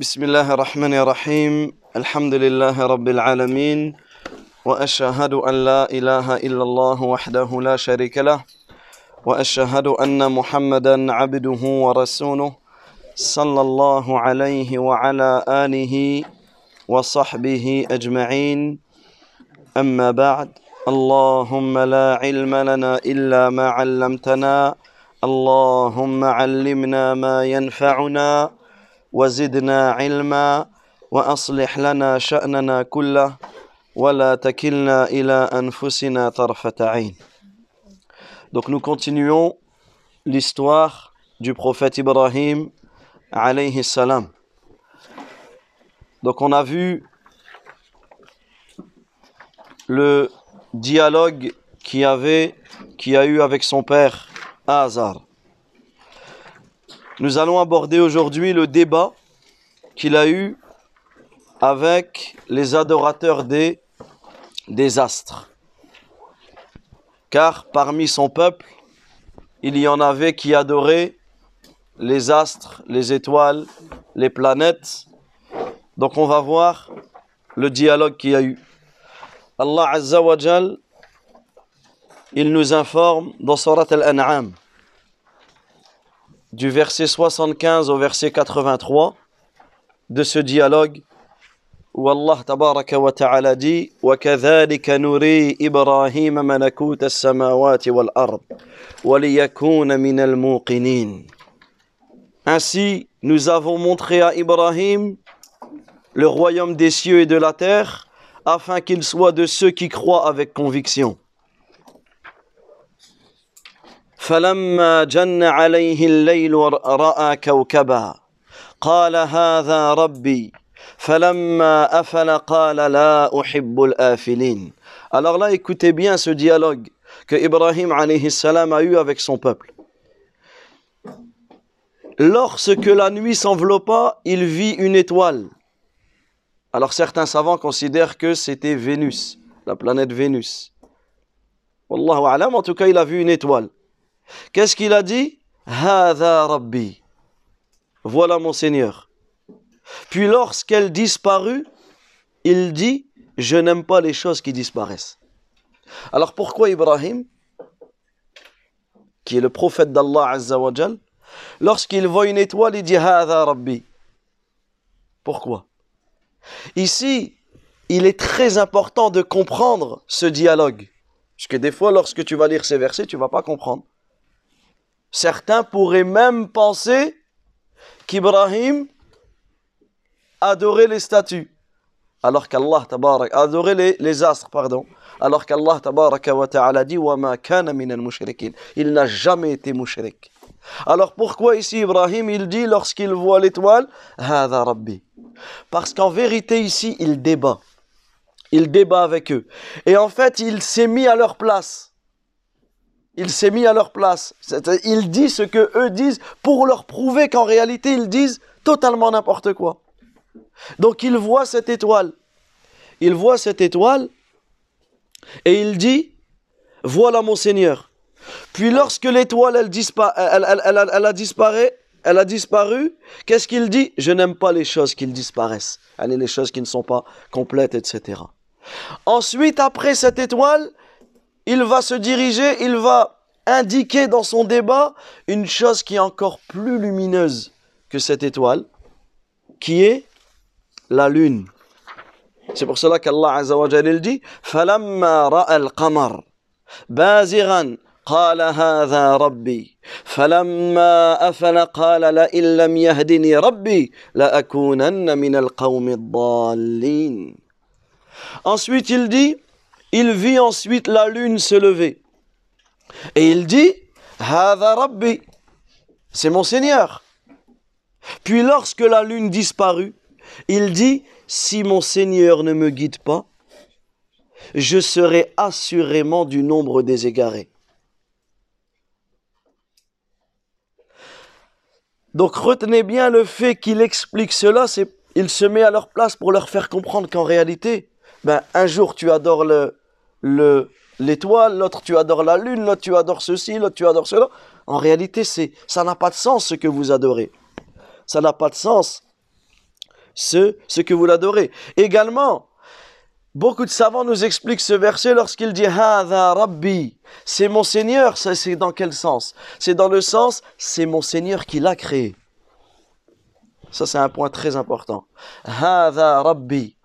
بسم الله الرحمن الرحيم. الحمد لله رب العالمين. وأشهد أن لا إله إلا الله وحده لا شريك له. وأشهد أن محمدا عبده ورسوله صلى الله عليه وعلى آله وصحبه أجمعين. أما بعد اللهم لا علم لنا إلا ما علمتنا. اللهم علمنا ما ينفعنا. وزدنا علما واصلح لنا شاننا كله ولا تكلنا الى انفسنا طرفه عين Donc nous continuons l'histoire du prophète Ibrahim alayhi salam. Donc on a vu le dialogue qu'il avait qui a eu avec son père Azar. Nous allons aborder aujourd'hui le débat qu'il a eu avec les adorateurs des, astres. Car parmi son peuple, il y en avait qui adoraient les astres, les étoiles, les planètes. Donc on va voir le dialogue qu'il y a eu. Allah Azza wa il nous informe dans Surat Al-An'am, du verset 75 au verset 83 de ce dialogue où Allah tabaraka wa ta'ala dit وَكَذَلِكَ نُرِي إِبْرَاهِيمَ مَلَكُوتَ السَّمَاوَاتِ وَالْأَرْضِ وَلِيَكُونَ مِنَ الْمُوقِنِينَ Ainsi, nous avons montré à Ibrahim le royaume des cieux et de la terre afin qu'il soit de ceux qui croient avec conviction. فلما جن عليه الليل راى كوكبا قال هذا ربي فلما افل قال لا احب الافلين alors là écoutez bien ce dialogue que Ibrahim alayhi salam a eu avec son peuple lorsque la nuit s'enveloppa il vit une étoile alors certains savants considèrent que c'était Vénus la planète Vénus Wallahu alam en tout cas il a vu une étoile Qu'est-ce qu'il a dit? Hada Rabbi. Voilà mon Seigneur. Puis lorsqu'elle disparut, il dit Je n'aime pas les choses qui disparaissent. Alors pourquoi Ibrahim, qui est le prophète d'Allah Azzawajal, lorsqu'il voit une étoile, il dit Hada Rabbi Pourquoi? Ici, il est très important de comprendre ce dialogue. Parce que des fois, lorsque tu vas lire ces versets, tu ne vas pas comprendre. Certains pourraient même penser qu'Ibrahim adorait les statues, alors qu'Allah adorait les, astres, pardon, alors qu'Allah ta'ala dit Il n'a jamais été mushrik. Alors pourquoi ici Ibrahim il dit lorsqu'il voit l'étoile Hada Parce qu'en vérité ici il débat. Il débat avec eux. Et en fait il s'est mis à leur place il s'est mis à leur place. Il dit ce que eux disent pour leur prouver qu'en réalité ils disent totalement n'importe quoi. Donc il voit cette étoile. Il voit cette étoile et il dit Voilà mon Seigneur. Puis lorsque l'étoile elle, elle, elle, a disparu, elle a disparu, qu'est-ce qu'il dit? Je n'aime pas les choses qui disparaissent. Allez, les choses qui ne sont pas complètes, etc. Ensuite, après cette étoile, il va se diriger, il va indiquer dans son débat une chose qui est encore plus lumineuse que cette étoile, qui est la lune. C'est pour cela qu'Allah Azza wa Jalla dit فَلَمَّا رَأَى الْقَمَرَ بَازِغًا قال هذا ربي فلما أفل قال لئن لم يهدني ربي لأكونن من القوم الضالين Ensuite il dit il vit ensuite la lune se lever. Et il dit, Rabbi, c'est mon Seigneur. Puis lorsque la lune disparut, il dit, si mon Seigneur ne me guide pas, je serai assurément du nombre des égarés. Donc retenez bien le fait qu'il explique cela, c'est il se met à leur place pour leur faire comprendre qu'en réalité, ben, un jour tu adores le, le, l'étoile, l'autre tu adores la lune, l'autre tu adores ceci, l'autre tu adores cela. En réalité, c'est, ça n'a pas de sens ce que vous adorez. Ça n'a pas de sens ce, ce que vous l'adorez. Également, beaucoup de savants nous expliquent ce verset lorsqu'il dit Hada Rabbi, c'est mon Seigneur. Ça, c'est dans quel sens? C'est dans le sens, c'est mon Seigneur qui l'a créé. Ça, c'est un point très important. Hada Rabbi.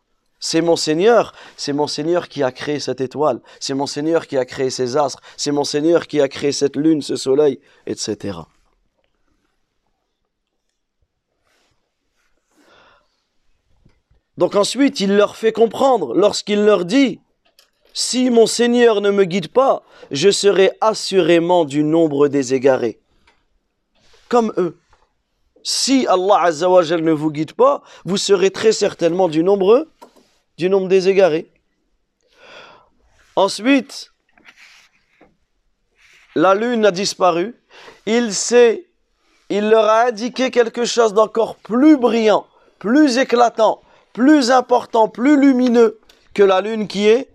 C'est mon Seigneur, c'est mon Seigneur qui a créé cette étoile, c'est mon Seigneur qui a créé ces astres, c'est mon Seigneur qui a créé cette lune, ce soleil, etc. Donc ensuite, il leur fait comprendre, lorsqu'il leur dit, si mon Seigneur ne me guide pas, je serai assurément du nombre des égarés. Comme eux. Si Allah Azzawajal ne vous guide pas, vous serez très certainement du nombre, du nombre des égarés. Ensuite, la lune a disparu. Il sait, il leur a indiqué quelque chose d'encore plus brillant, plus éclatant, plus important, plus lumineux que la lune qui est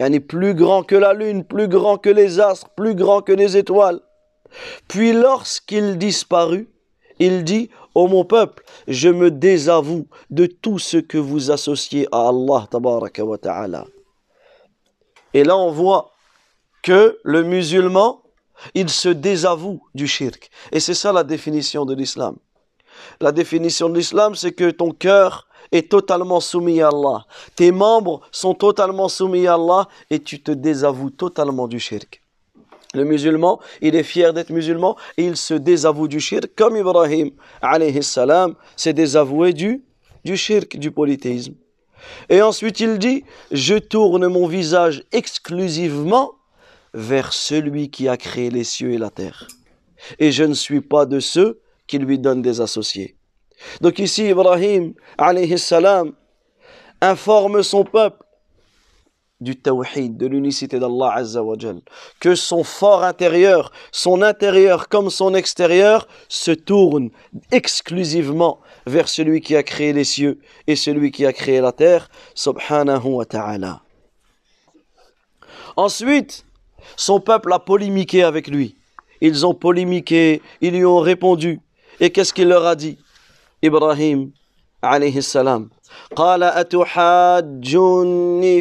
Il est plus grand que la lune, plus grand que les astres, plus grand que les étoiles. Puis lorsqu'il disparut, il dit, ô mon peuple, je me désavoue de tout ce que vous associez à Allah wa ta'ala. Et là on voit que le musulman, il se désavoue du shirk. Et c'est ça la définition de l'islam. La définition de l'islam, c'est que ton cœur est totalement soumis à Allah. Tes membres sont totalement soumis à Allah et tu te désavoues totalement du shirk. Le musulman, il est fier d'être musulman et il se désavoue du shirk comme Ibrahim alayhi salam s'est désavoué du, du shirk, du polythéisme. Et ensuite il dit, je tourne mon visage exclusivement vers celui qui a créé les cieux et la terre. Et je ne suis pas de ceux qui lui donnent des associés. Donc ici, Ibrahim, alayhi salam, informe son peuple du tawhid, de l'unicité d'Allah Azza wa que son fort intérieur, son intérieur comme son extérieur, se tourne exclusivement vers celui qui a créé les cieux et celui qui a créé la terre, subhanahu wa ta'ala. Ensuite, son peuple a polémiqué avec lui. Ils ont polémiqué, ils lui ont répondu. Et qu'est-ce qu'il leur a dit? إبراهيم عليه السلام قال أتحاجوني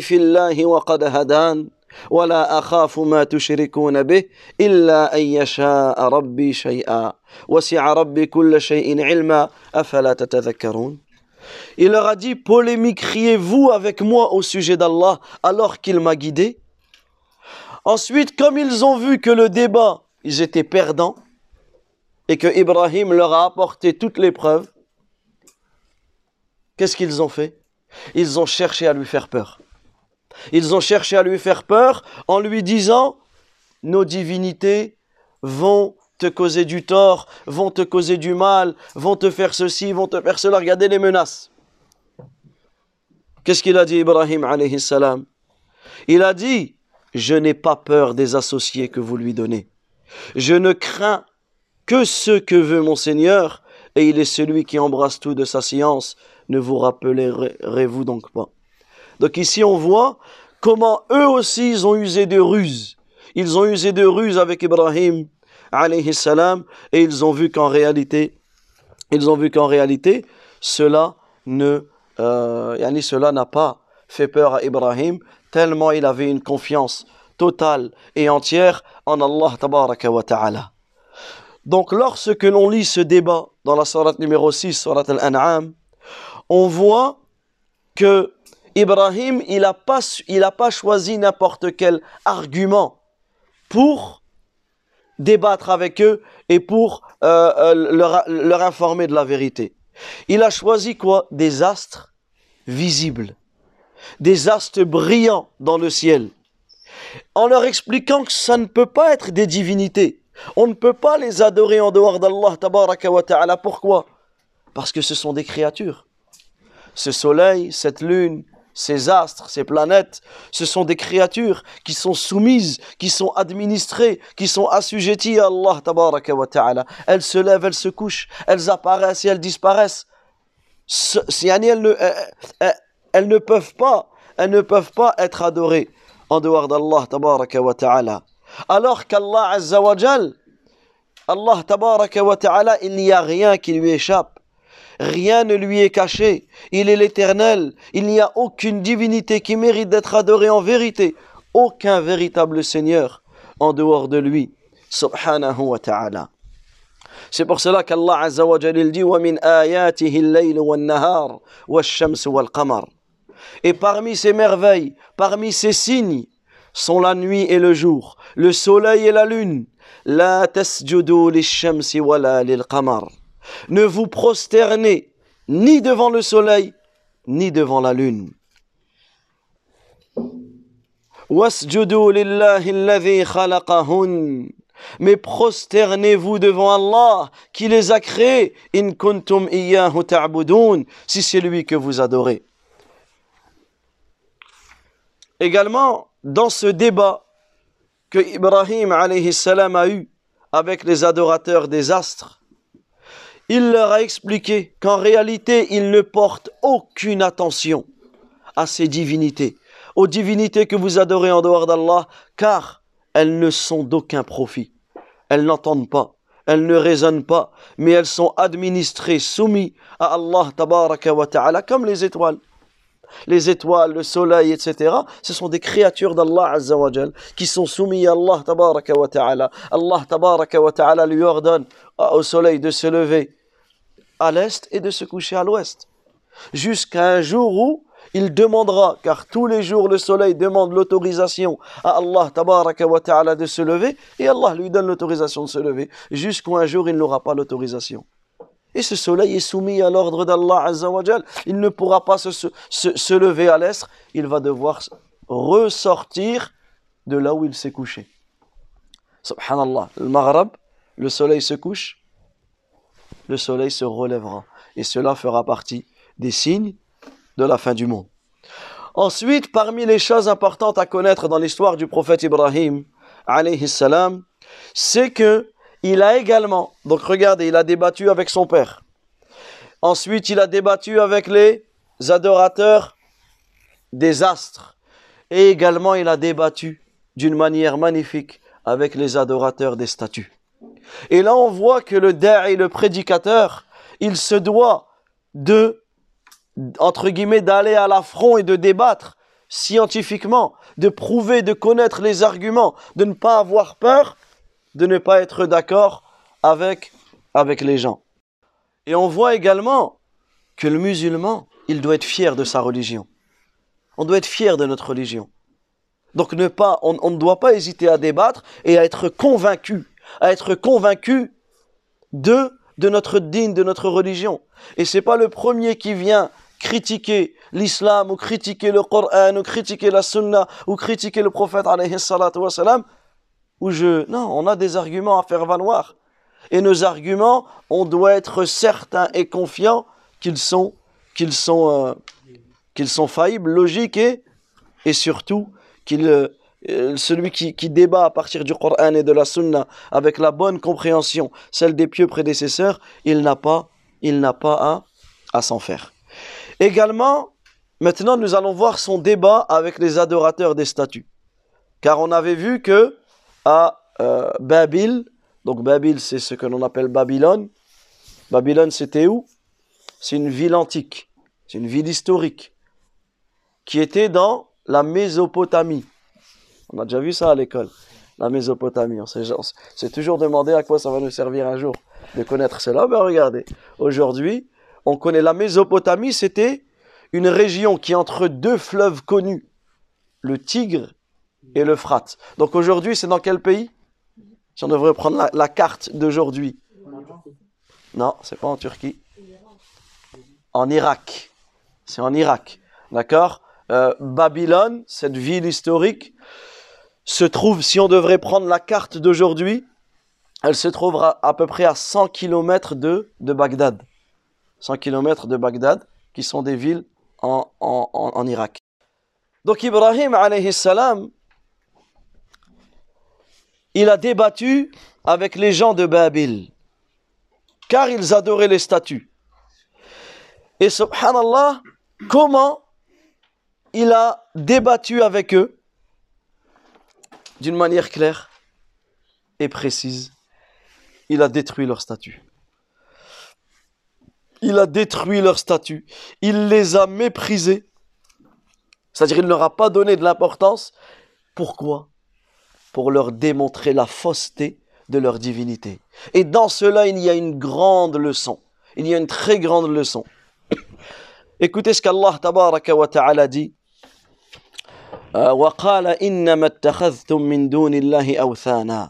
في الله وقد هدان ولا أخاف ما تشركون به إلا أن يشاء ربي شيئا وسع ربي كل شيء علما أفلا تتذكرون Il leur a dit, polémiqueriez-vous avec moi au sujet d'Allah alors qu'il m'a guidé Ensuite, comme ils ont vu que le débat, ils étaient perdants, et que Ibrahim leur a apporté toutes les preuves, Qu'est-ce qu'ils ont fait? Ils ont cherché à lui faire peur. Ils ont cherché à lui faire peur en lui disant Nos divinités vont te causer du tort, vont te causer du mal, vont te faire ceci, vont te faire cela. Regardez les menaces. Qu'est-ce qu'il a dit Ibrahim alayhi salam? Il a dit Je n'ai pas peur des associés que vous lui donnez. Je ne crains que ce que veut mon Seigneur, et il est celui qui embrasse tout de sa science ne vous rappellerez-vous donc pas Donc ici on voit comment eux aussi ils ont usé de ruses. Ils ont usé de ruses avec Ibrahim alayhi salam et ils ont vu qu'en réalité ils ont vu qu'en réalité cela ne euh, cela n'a pas fait peur à Ibrahim tellement il avait une confiance totale et entière en Allah wa ta'ala. Donc lorsque l'on lit ce débat dans la sourate numéro 6, surat al-An'am, on voit que Ibrahim, il n'a pas, choisi n'importe quel argument pour débattre avec eux et pour euh, euh, leur, leur informer de la vérité. Il a choisi quoi? Des astres visibles, des astres brillants dans le ciel, en leur expliquant que ça ne peut pas être des divinités. On ne peut pas les adorer en dehors d'Allah. Pourquoi? Parce que ce sont des créatures ce soleil, cette lune, ces astres, ces planètes, ce sont des créatures qui sont soumises, qui sont administrées, qui sont assujetties à Allah tabaraka wa ta'ala. Elles se lèvent, elles se couchent, elles apparaissent et elles disparaissent. Elles ne, elles ne peuvent pas, elles ne peuvent pas être adorées en dehors d'Allah tabaraka ta'ala. Alors qu'Allah azza Allah tabaraka wa ta'ala, il n'y a rien qui lui échappe. Rien ne lui est caché. Il est l'éternel. Il n'y a aucune divinité qui mérite d'être adorée en vérité. Aucun véritable Seigneur en dehors de lui. Subhanahu wa ta'ala. C'est pour cela qu'Allah Azza wa Jalil dit وَمِنْ آيَاتِهِ اللَّيْلُ وَالنَّهَارُ وَالشَّمْسُ وَالْقَمَرُ Et parmi ces merveilles, parmi ces signes, sont la nuit et le jour, le soleil et la lune. La tasjudu lish-shamsi wala lil-qamar. ne vous prosternez ni devant le soleil, ni devant la lune. Mais prosternez-vous devant Allah qui les a créés. In kuntum si c'est lui que vous adorez. Également, dans ce débat que Ibrahim a eu avec les adorateurs des astres, il leur a expliqué qu'en réalité, ils ne portent aucune attention à ces divinités, aux divinités que vous adorez en dehors d'Allah, car elles ne sont d'aucun profit. Elles n'entendent pas, elles ne raisonnent pas, mais elles sont administrées, soumises à Allah ta'ala, comme les étoiles. Les étoiles, le soleil, etc. Ce sont des créatures d'Allah Azza wa qui sont soumises à Allah ta'ala. Allah ta'ala lui ordonne au soleil de se lever à l'est et de se coucher à l'ouest. Jusqu'à un jour où il demandera, car tous les jours le soleil demande l'autorisation à Allah wa ta'ala de se lever, et Allah lui donne l'autorisation de se lever, jusqu'à un jour il n'aura pas l'autorisation. Et ce soleil est soumis à l'ordre d'Allah Azzawajal. Il ne pourra pas se, se, se lever à l'est, il va devoir ressortir de là où il s'est couché. Subhanallah, le Maghreb, le soleil se couche, le soleil se relèvera. Et cela fera partie des signes de la fin du monde. Ensuite, parmi les choses importantes à connaître dans l'histoire du prophète Ibrahim, c'est que il a également, donc regardez, il a débattu avec son père. Ensuite, il a débattu avec les adorateurs des astres. Et également, il a débattu d'une manière magnifique avec les adorateurs des statues. Et là, on voit que le da'i, le prédicateur, il se doit de, entre guillemets, d'aller à l'affront et de débattre scientifiquement, de prouver, de connaître les arguments, de ne pas avoir peur, de ne pas être d'accord avec, les gens. Et on voit également que le musulman, il doit être fier de sa religion. On doit être fier de notre religion. Donc ne pas, on ne doit pas hésiter à débattre et à être convaincu à être convaincu de, de notre digne, de notre religion. Et c'est pas le premier qui vient critiquer l'islam ou critiquer le Coran ou critiquer la sunna ou critiquer le prophète alayhi où je, non, on a des arguments à faire valoir. Et nos arguments, on doit être certain et confiant qu'ils sont, qu'ils sont, euh, qu'ils sont faillibles, logiques et, et surtout qu'ils, euh, celui qui, débat à partir du Coran et de la Sunna avec la bonne compréhension, celle des pieux prédécesseurs, il n'a pas, il n'a pas à, à s'en faire. Également, maintenant nous allons voir son débat avec les adorateurs des statues. Car on avait vu que à euh, donc Babil c'est ce que l'on appelle Babylone, Babylone c'était où? C'est une ville antique, c'est une ville historique qui était dans la Mésopotamie. On a déjà vu ça à l'école, la Mésopotamie. On s'est toujours demandé à quoi ça va nous servir un jour de connaître cela. Mais regardez, aujourd'hui, on connaît la Mésopotamie, c'était une région qui est entre deux fleuves connus, le Tigre et l'Euphrate. Donc aujourd'hui, c'est dans quel pays? Si on devrait prendre la, carte d'aujourd'hui. Non, c'est pas en Turquie. En Irak. C'est en Irak. D'accord? Euh, Babylone, cette ville historique, se trouve, si on devrait prendre la carte d'aujourd'hui, elle se trouvera à peu près à 100 km de, de Bagdad. 100 km de Bagdad, qui sont des villes en Irak. Donc Ibrahim alayhi salam, il a débattu avec les gens de Babil, car ils adoraient les statues. Et subhanallah, comment il a débattu avec eux? D'une manière claire et précise. Il a détruit leur statut. Il a détruit leur statut. Il les a méprisés. C'est-à-dire il ne leur a pas donné de l'importance. Pourquoi? Pour leur démontrer la fausseté de leur divinité. Et dans cela, il y a une grande leçon. Il y a une très grande leçon. Écoutez ce qu'Allah ta'ala dit وقال إنما اتخذتم من دون الله أوثانا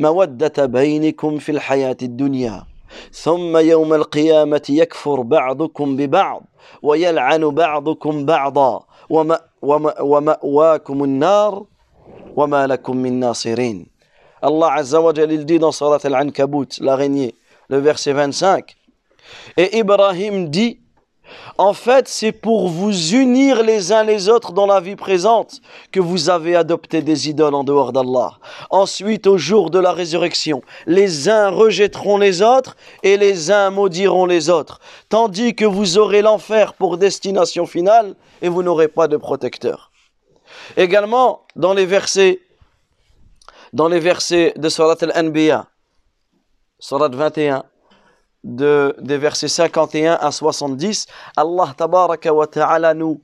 مودة بينكم في الحياة الدنيا ثم يوم القيامة يكفر بعضكم ببعض ويلعن بعضكم بعضا وما وما ومأواكم النار وما لكم من ناصرين الله عز وجل il dit dans Surat Al-Ankabut, l'araignée, le verset 25. Et Ibrahim dit En fait, c'est pour vous unir les uns les autres dans la vie présente que vous avez adopté des idoles en dehors d'Allah. Ensuite, au jour de la résurrection, les uns rejetteront les autres et les uns maudiront les autres, tandis que vous aurez l'enfer pour destination finale et vous n'aurez pas de protecteur. Également, dans les versets, dans les versets de Surat al-Anbiya, Surat 21, de, des versets 51 à 70, Allah tabaraka wa ta'ala nous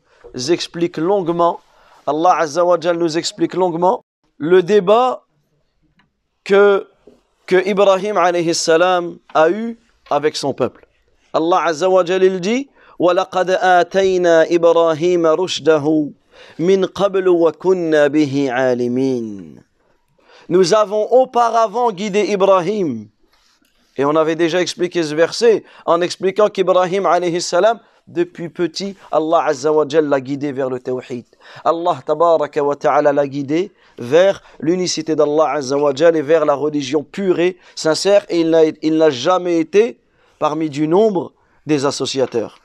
explique longuement, Allah azza wa nous explique longuement le débat que, que Ibrahim alayhi salam a eu avec son peuple. Allah azza wa il dit وَلَقَدْ آتَيْنَا إِبْرَاهِيمَ رُشْدَهُ مِنْ قَبْلُ وَكُنَّا بِهِ عَالِمِينَ Nous avons auparavant guidé Ibrahim et on avait déjà expliqué ce verset en expliquant qu'Ibrahim alayhi salam, depuis petit, Allah azza wa l'a guidé vers le tawhid. Allah tabaraka wa ta'ala l'a guidé vers l'unicité d'Allah azza wa et vers la religion pure et sincère et il n'a jamais été parmi du nombre des associateurs.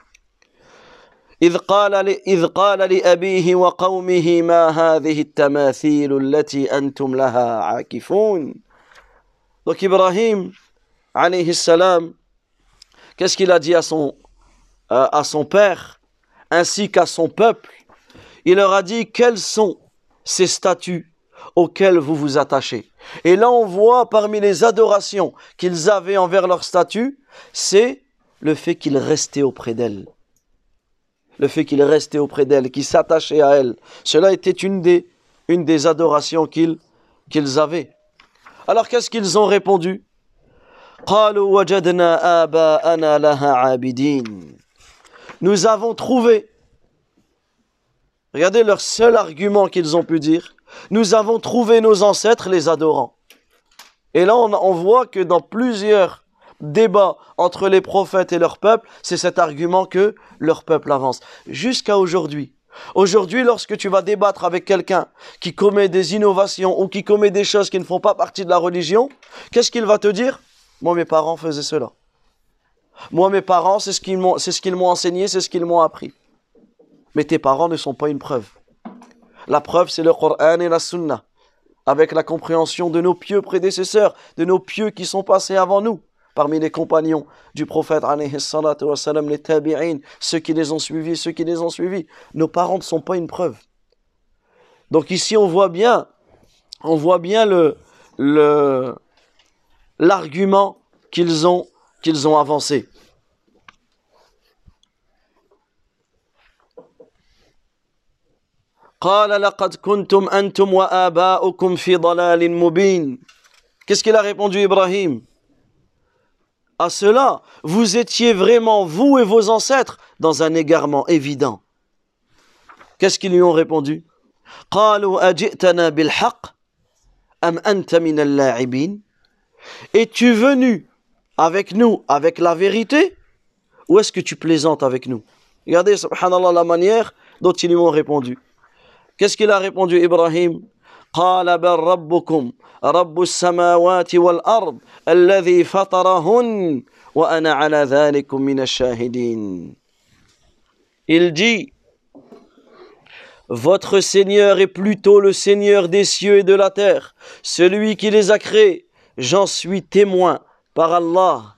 إذ قال إذ قال لأبيه وقومه ما هذه التماثيل التي أنتم لها عاكفون. Donc Ibrahim alayhi salam, qu'est-ce qu'il a dit à son, père ainsi qu'à son peuple? Il leur a dit quels sont ces statuts auxquels vous vous attachez? Et là, on voit parmi les adorations qu'ils avaient envers leurs statuts, c'est le fait qu'ils restaient auprès d'elle. Le fait qu'ils restaient auprès d'elle, qu'ils s'attachaient à elle. Cela était une des, adorations qu'ils avaient. Alors qu'est-ce qu'ils ont répondu? Nous avons trouvé, regardez leur seul argument qu'ils ont pu dire, nous avons trouvé nos ancêtres les adorants. Et là, on, on voit que dans plusieurs débats entre les prophètes et leur peuple, c'est cet argument que leur peuple avance. Jusqu'à aujourd'hui. Aujourd'hui, lorsque tu vas débattre avec quelqu'un qui commet des innovations ou qui commet des choses qui ne font pas partie de la religion, qu'est-ce qu'il va te dire? Moi, mes parents faisaient cela. Moi, mes parents, c'est ce qu'ils m'ont, enseigné, c'est ce qu'ils m'ont appris. Mais tes parents ne sont pas une preuve. La preuve, c'est le Coran et la Sunna, avec la compréhension de nos pieux prédécesseurs, de nos pieux qui sont passés avant nous, parmi les compagnons du prophète, les tabi'in, ceux qui les ont suivis, ceux qui les ont suivis. Nos parents ne sont pas une preuve. Donc ici, on voit bien, on voit bien le, l'argument qu'ils ont, ont avancé. Qu'est-ce qu'il a répondu Ibrahim? À cela, vous étiez vraiment, vous et vos ancêtres, dans un égarement évident. Qu'est-ce qu'ils lui ont répondu? es-tu venu avec nous, avec la vérité, ou est-ce que tu plaisantes avec nous Regardez, subhanallah, la manière dont ils lui ont répondu. Qu'est-ce qu'il a répondu, Ibrahim قال بل ربكم رب السماوات والأرض الذي فطرهن وأنا على ذلك من الشاهدين Il dit Votre Seigneur est plutôt le Seigneur des cieux et de la terre, celui qui les a créés. J'en suis témoin par Allah.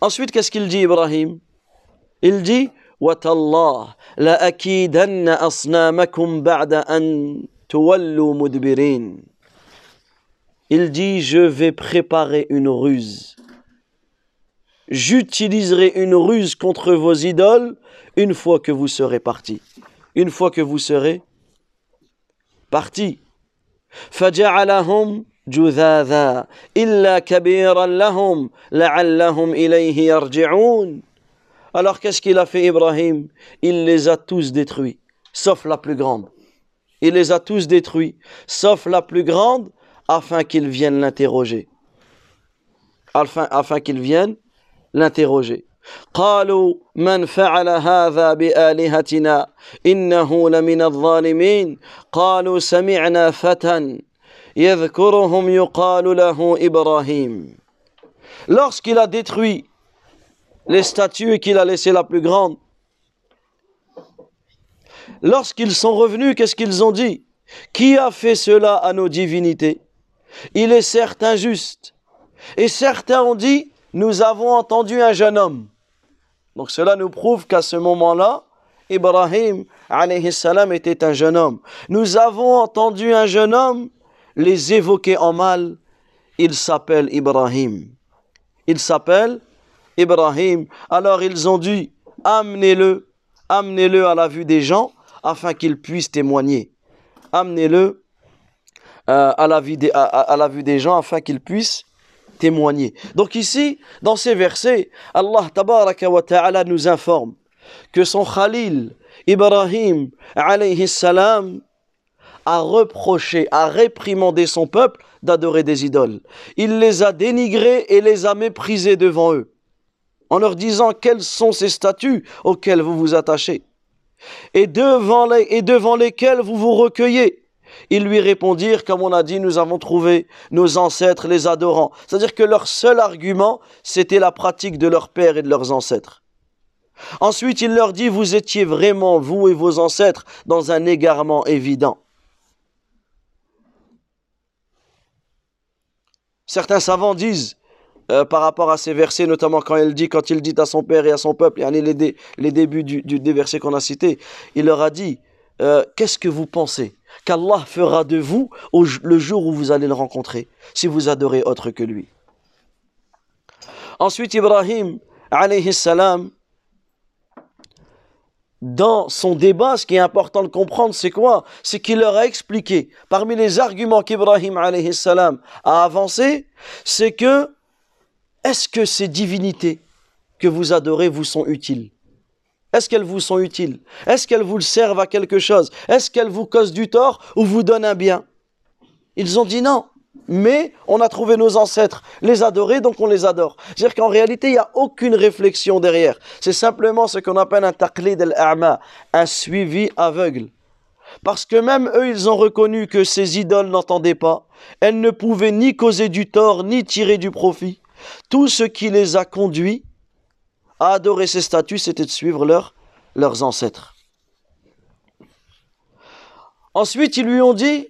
Ensuite, qu'est-ce qu'il dit, Ibrahim Il dit وتالله لأكيدن أصنامكم بعد أن تولوا مدبرين Il dit, je vais préparer une ruse. J'utiliserai une ruse contre vos idoles une fois que vous serez partis. Une fois que vous serez partis. فجعلهم جذاذا إلا كبيرا لهم لعلهم إليه يرجعون Alors qu'est-ce qu'il a fait Ibrahim Il les a tous détruits, sauf la plus grande. Il les a tous détruits, sauf la plus grande, afin qu'ils viennent l'interroger. Afin, afin qu'ils viennent l'interroger. قالوا من فعل هذا بآلهتنا إنه لمن الظالمين قالوا سمعنا فتى Lorsqu'il a détruit les statues qu'il a laissé la plus grande, lorsqu'ils sont revenus, qu'est-ce qu'ils ont dit? Qui a fait cela à nos divinités? Il est certain juste. Et certains ont dit, nous avons entendu un jeune homme. Donc cela nous prouve qu'à ce moment-là, Ibrahim était un jeune homme. Nous avons entendu un jeune homme les évoquer en mal. Il s'appelle Ibrahim. Il s'appelle Ibrahim. Alors ils ont dit, amenez-le, amenez-le à la vue des gens afin qu'il puisse témoigner. Amenez-le euh, à, la vue des, gens afin qu'il puisse témoigner. Donc ici, dans ces versets, Allah ta'ala nous informe que son Khalil, Ibrahim, alayhi salam, a reproché, a réprimandé son peuple d'adorer des idoles. Il les a dénigrés et les a méprisés devant eux en leur disant quels sont ces statuts auxquels vous vous attachez et devant, les, et devant lesquels vous vous recueillez. Ils lui répondirent, comme on a dit, nous avons trouvé nos ancêtres les adorants. C'est-à-dire que leur seul argument, c'était la pratique de leurs pères et de leurs ancêtres. Ensuite, il leur dit, vous étiez vraiment, vous et vos ancêtres, dans un égarement évident. Certains savants disent, euh, par rapport à ces versets, notamment quand il dit, quand il dit à son père et à son peuple, et les, les débuts du, des versets qu'on a cités, il leur a dit, euh, qu'est-ce que vous pensez qu'Allah fera de vous le jour où vous allez le rencontrer, si vous adorez autre que lui? Ensuite, Ibrahim, alayhi salam, dans son débat, ce qui est important de comprendre, c'est quoi? C'est qu'il leur a expliqué, parmi les arguments qu'Ibrahim a avancé, c'est que est-ce que ces divinités que vous adorez vous sont utiles? Est-ce qu'elles vous sont utiles? Est-ce qu'elles vous servent à quelque chose? Est-ce qu'elles vous causent du tort ou vous donnent un bien? Ils ont dit non. Mais on a trouvé nos ancêtres les adorer, donc on les adore. C'est-à-dire qu'en réalité, il n'y a aucune réflexion derrière. C'est simplement ce qu'on appelle un taqlid al-a'ma, un suivi aveugle. Parce que même eux, ils ont reconnu que ces idoles n'entendaient pas. Elles ne pouvaient ni causer du tort, ni tirer du profit. Tout ce qui les a conduits à adorer ces statues, c'était de suivre leurs ancêtres. Ensuite, ils lui ont dit,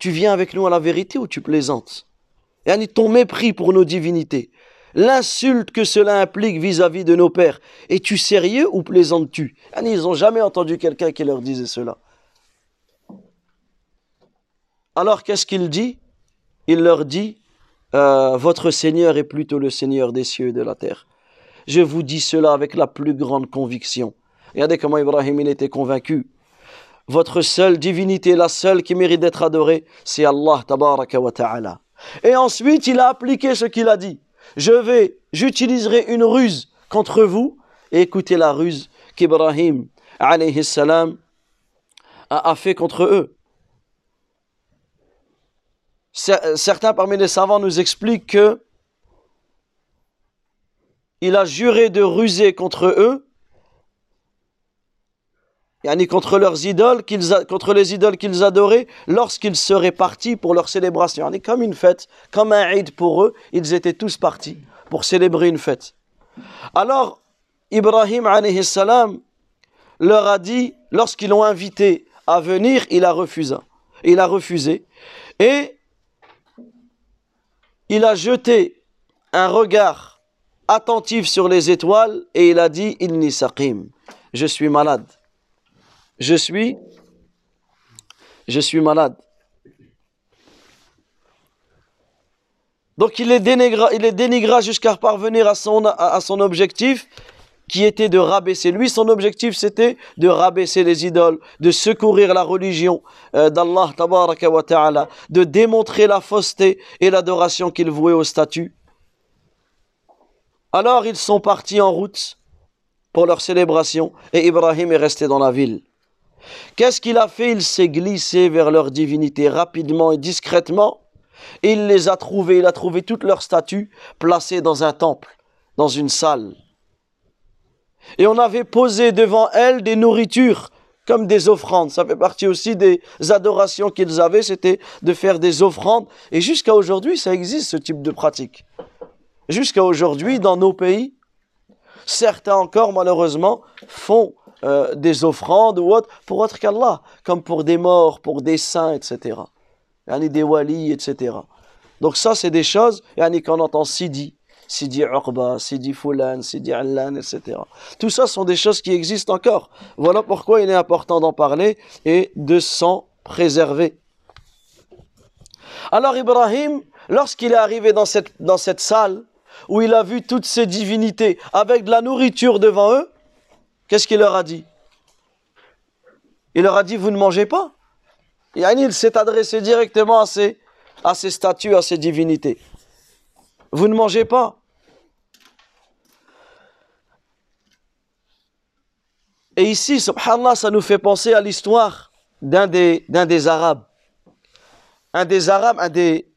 tu viens avec nous à la vérité ou tu plaisantes? Ton mépris pour nos divinités, l'insulte que cela implique vis-à-vis de nos pères, es-tu sérieux ou plaisantes-tu? Ils n'ont jamais entendu quelqu'un qui leur disait cela. Alors qu'est-ce qu'il dit? Il leur dit, euh, votre Seigneur est plutôt le Seigneur des cieux et de la terre. Je vous dis cela avec la plus grande conviction. Regardez comment Ibrahim était convaincu. Votre seule divinité, la seule qui mérite d'être adorée, c'est Allah tabaraka wa ta'ala. Et ensuite, il a appliqué ce qu'il a dit. Je vais, j'utiliserai une ruse contre vous. Et écoutez la ruse qu'Ibrahim, a fait contre eux. Certains parmi les savants nous expliquent que il a juré de ruser contre eux, yani contre leurs idoles, contre les idoles qu'ils adoraient, lorsqu'ils seraient partis pour leur célébration. Yani comme une fête, comme un Eid pour eux, ils étaient tous partis pour célébrer une fête. Alors, Ibrahim leur a dit, lorsqu'ils l'ont invité à venir, il a refusé. Il a refusé. Et il a jeté un regard attentif sur les étoiles et il a dit Inni saqim. Je suis malade. Je suis je suis malade. Donc il les dénigra, jusqu'à parvenir à son, objectif qui était de rabaisser. Lui, son objectif, c'était de rabaisser les idoles, de secourir la religion euh, d'Allah, de démontrer la fausseté et l'adoration qu'il vouait au statut. Alors ils sont partis en route pour leur célébration et Ibrahim est resté dans la ville. Qu'est-ce qu'il a fait? Il s'est glissé vers leur divinité rapidement et discrètement. Il les a trouvés, il a trouvé toutes leurs statues placées dans un temple, dans une salle. Et on avait posé devant elles des nourritures comme des offrandes. Ça fait partie aussi des adorations qu'ils avaient, c'était de faire des offrandes. Et jusqu'à aujourd'hui, ça existe ce type de pratique. Jusqu'à aujourd'hui, dans nos pays, certains encore, malheureusement, font euh, des offrandes ou autres pour autre qu'Allah, comme pour des morts, pour des saints, etc. Yani des walis, etc. Donc ça, c'est des choses yani, qu'on entend Sidi, Sidi Urba, Sidi Fulan, Sidi Allan, etc. Tout ça sont des choses qui existent encore. Voilà pourquoi il est important d'en parler et de s'en préserver. Alors Ibrahim, lorsqu'il est arrivé dans cette, dans cette salle, où il a vu toutes ces divinités avec de la nourriture devant eux, Qu'est-ce qu'il leur a dit? Il leur a dit, vous ne mangez pas? Et il s'est adressé directement à ces, à ces statues, à ces divinités. Vous ne mangez pas? Et ici, subhanallah, ça nous fait penser à l'histoire d'un des, d'un des Arabes. Un des Arabes, un des,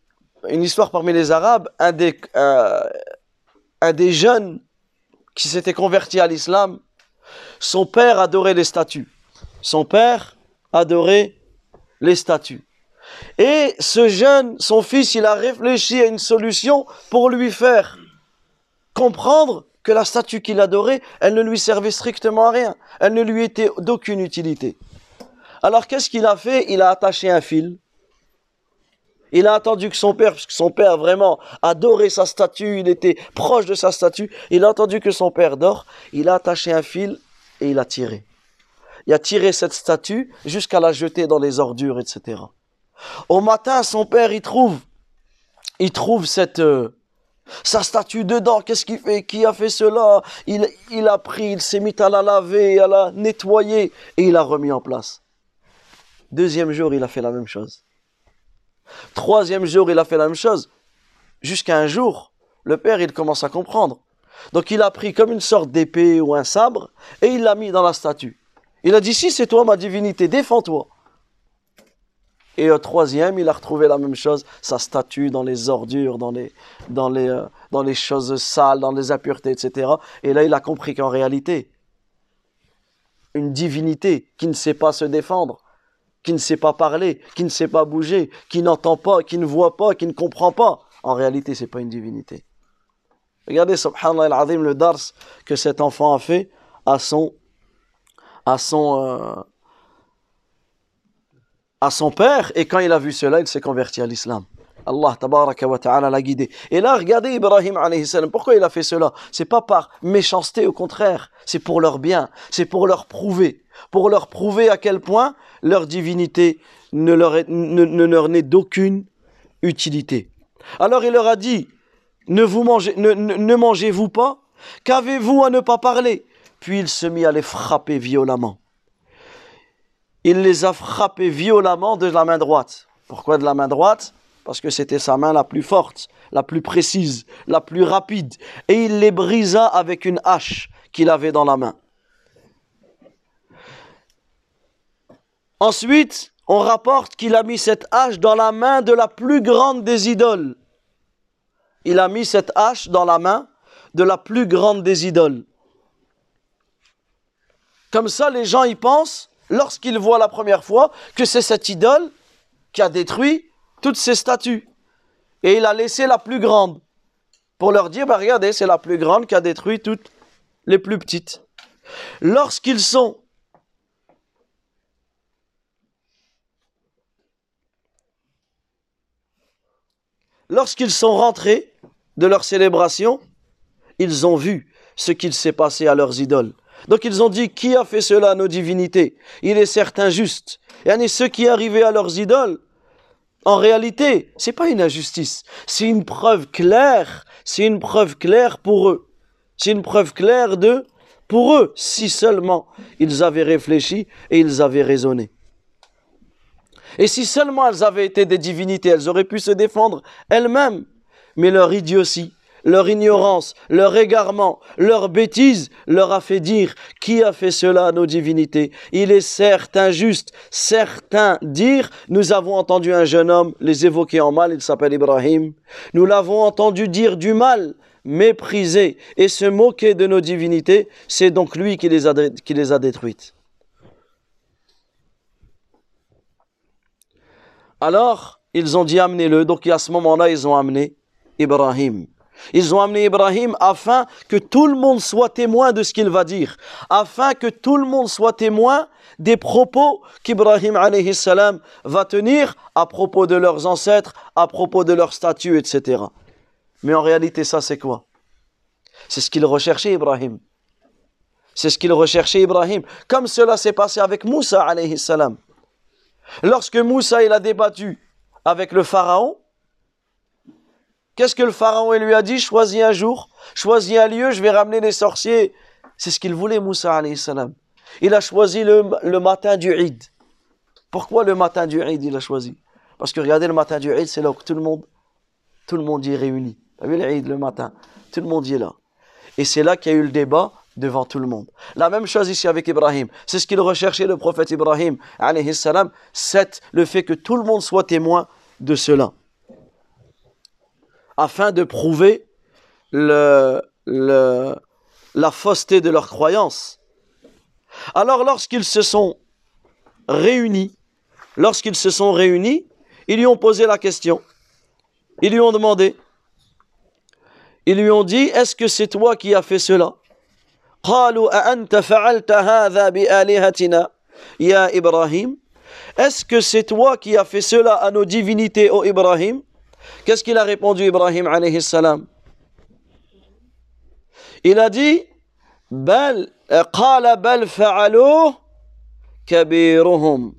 une histoire parmi les Arabes, un des, euh, un des jeunes qui s'était converti à l'islam, son père adorait les statues. Son père adorait les statues. Et ce jeune, son fils, il a réfléchi à une solution pour lui faire comprendre que la statue qu'il adorait, elle ne lui servait strictement à rien. Elle ne lui était d'aucune utilité. Alors qu'est-ce qu'il a fait? Il a attaché un fil. Il a attendu que son père, parce que son père vraiment adorait sa statue, il était proche de sa statue, il a attendu que son père dort, il a attaché un fil et il a tiré. Il a tiré cette statue jusqu'à la jeter dans les ordures, etc. Au matin, son père, il trouve, il trouve cette, euh, sa statue dedans. Qu'est-ce qu'il fait? Qui a fait cela? Il, il a pris, il s'est mis à la laver, à la nettoyer et il a remis en place. Deuxième jour, il a fait la même chose. Troisième jour, il a fait la même chose. Jusqu'à un jour, le père, il commence à comprendre. Donc il a pris comme une sorte d'épée ou un sabre et il l'a mis dans la statue. Il a dit, si c'est toi ma divinité, défends-toi. Et au troisième, il a retrouvé la même chose, sa statue dans les ordures, dans les, dans les, euh, dans les choses sales, dans les impuretés, etc. Et là, il a compris qu'en réalité, une divinité qui ne sait pas se défendre, qui ne sait pas parler, qui ne sait pas bouger, qui n'entend pas, qui ne voit pas, qui ne comprend pas, en réalité, c'est pas une divinité. Regardez, subhanallah al le dars que cet enfant a fait à son, à son, euh, à son père. Et quand il a vu cela, il s'est converti à l'islam. Allah ta'ala l'a guidé. Et là, regardez Ibrahim alayhi. Pourquoi il a fait cela? C'est pas par méchanceté, au contraire. C'est pour leur bien. C'est pour leur prouver. Pour leur prouver à quel point leur divinité ne leur, leur n'est d'aucune utilité. Alors il leur a dit, ne, mangez-vous pas? Qu'avez-vous à ne pas parler? Puis il se mit à les frapper violemment. Il les a frappés violemment de la main droite. Pourquoi de la main droite? Parce que c'était sa main la plus forte, la plus précise, la plus rapide. Et il les brisa avec une hache qu'il avait dans la main. Ensuite, on rapporte qu'il a mis cette hache dans la main de la plus grande des idoles il a mis cette hache dans la main de la plus grande des idoles. Comme ça, les gens y pensent, lorsqu'ils voient la première fois, que c'est cette idole qui a détruit toutes ces statues. Et il a laissé la plus grande pour leur dire, bah, regardez, c'est la plus grande qui a détruit toutes les plus petites. Lorsqu'ils sont Lorsqu'ils sont rentrés de leur célébration, ils ont vu ce qu'il s'est passé à leurs idoles. Donc ils ont dit, qui a fait cela à nos divinités? Il est certain juste. Et yani, ce qui est arrivé à leurs idoles, en réalité, c'est pas une injustice, c'est une preuve claire, c'est une preuve claire pour eux. C'est une preuve claire de pour eux, si seulement ils avaient réfléchi et ils avaient raisonné. Et si seulement elles avaient été des divinités, elles auraient pu se défendre elles-mêmes. Mais leur idiotie, leur ignorance, leur égarement, leur bêtise leur a fait dire qui a fait cela à nos divinités? Il est certes injuste, certains dire nous avons entendu un jeune homme les évoquer en mal, il s'appelle Ibrahim. Nous l'avons entendu dire du mal, mépriser et se moquer de nos divinités, c'est donc lui qui les a, qui les a détruites. Alors, ils ont dit amenez-le. Donc à ce moment-là, ils ont amené Ibrahim. Ils ont amené Ibrahim afin que tout le monde soit témoin de ce qu'il va dire, afin que tout le monde soit témoin des propos qu'Ibrahim va tenir à propos de leurs ancêtres, à propos de leur statut, etc. Mais en réalité, ça c'est quoi? C'est ce qu'il recherchait Ibrahim. C'est ce qu'il recherchait Ibrahim. Comme cela s'est passé avec Moussa. Lorsque Moussa il a débattu avec le pharaon, Qu'est-ce que le pharaon lui a dit? Choisis un jour, choisis un lieu, je vais ramener les sorciers. C'est ce qu'il voulait, Moussa salam. Il a choisi le, matin du Eid. Pourquoi le matin du Eid il a choisi? Parce que regardez, le matin du Eid, c'est là où tout le monde, tout le monde y est réuni. Vous vu l'Eid le matin? Tout le monde y est là. Et c'est là qu'il y a eu le débat devant tout le monde. La même chose ici avec Ibrahim. C'est ce qu'il recherchait le prophète Ibrahim, c'est le fait que tout le monde soit témoin de cela afin de prouver la fausseté de leur croyance. Alors lorsqu'ils se sont réunis, lorsqu'ils se sont réunis, ils lui ont posé la question. Ils lui ont demandé. Ils lui ont dit, est-ce que c'est toi qui as fait cela? Est-ce que c'est toi qui as fait cela à nos divinités, ô Ibrahim? Qu'est-ce qu'il a répondu Ibrahim alayhi Il a dit bal qala bal fa'aluh kabiruhum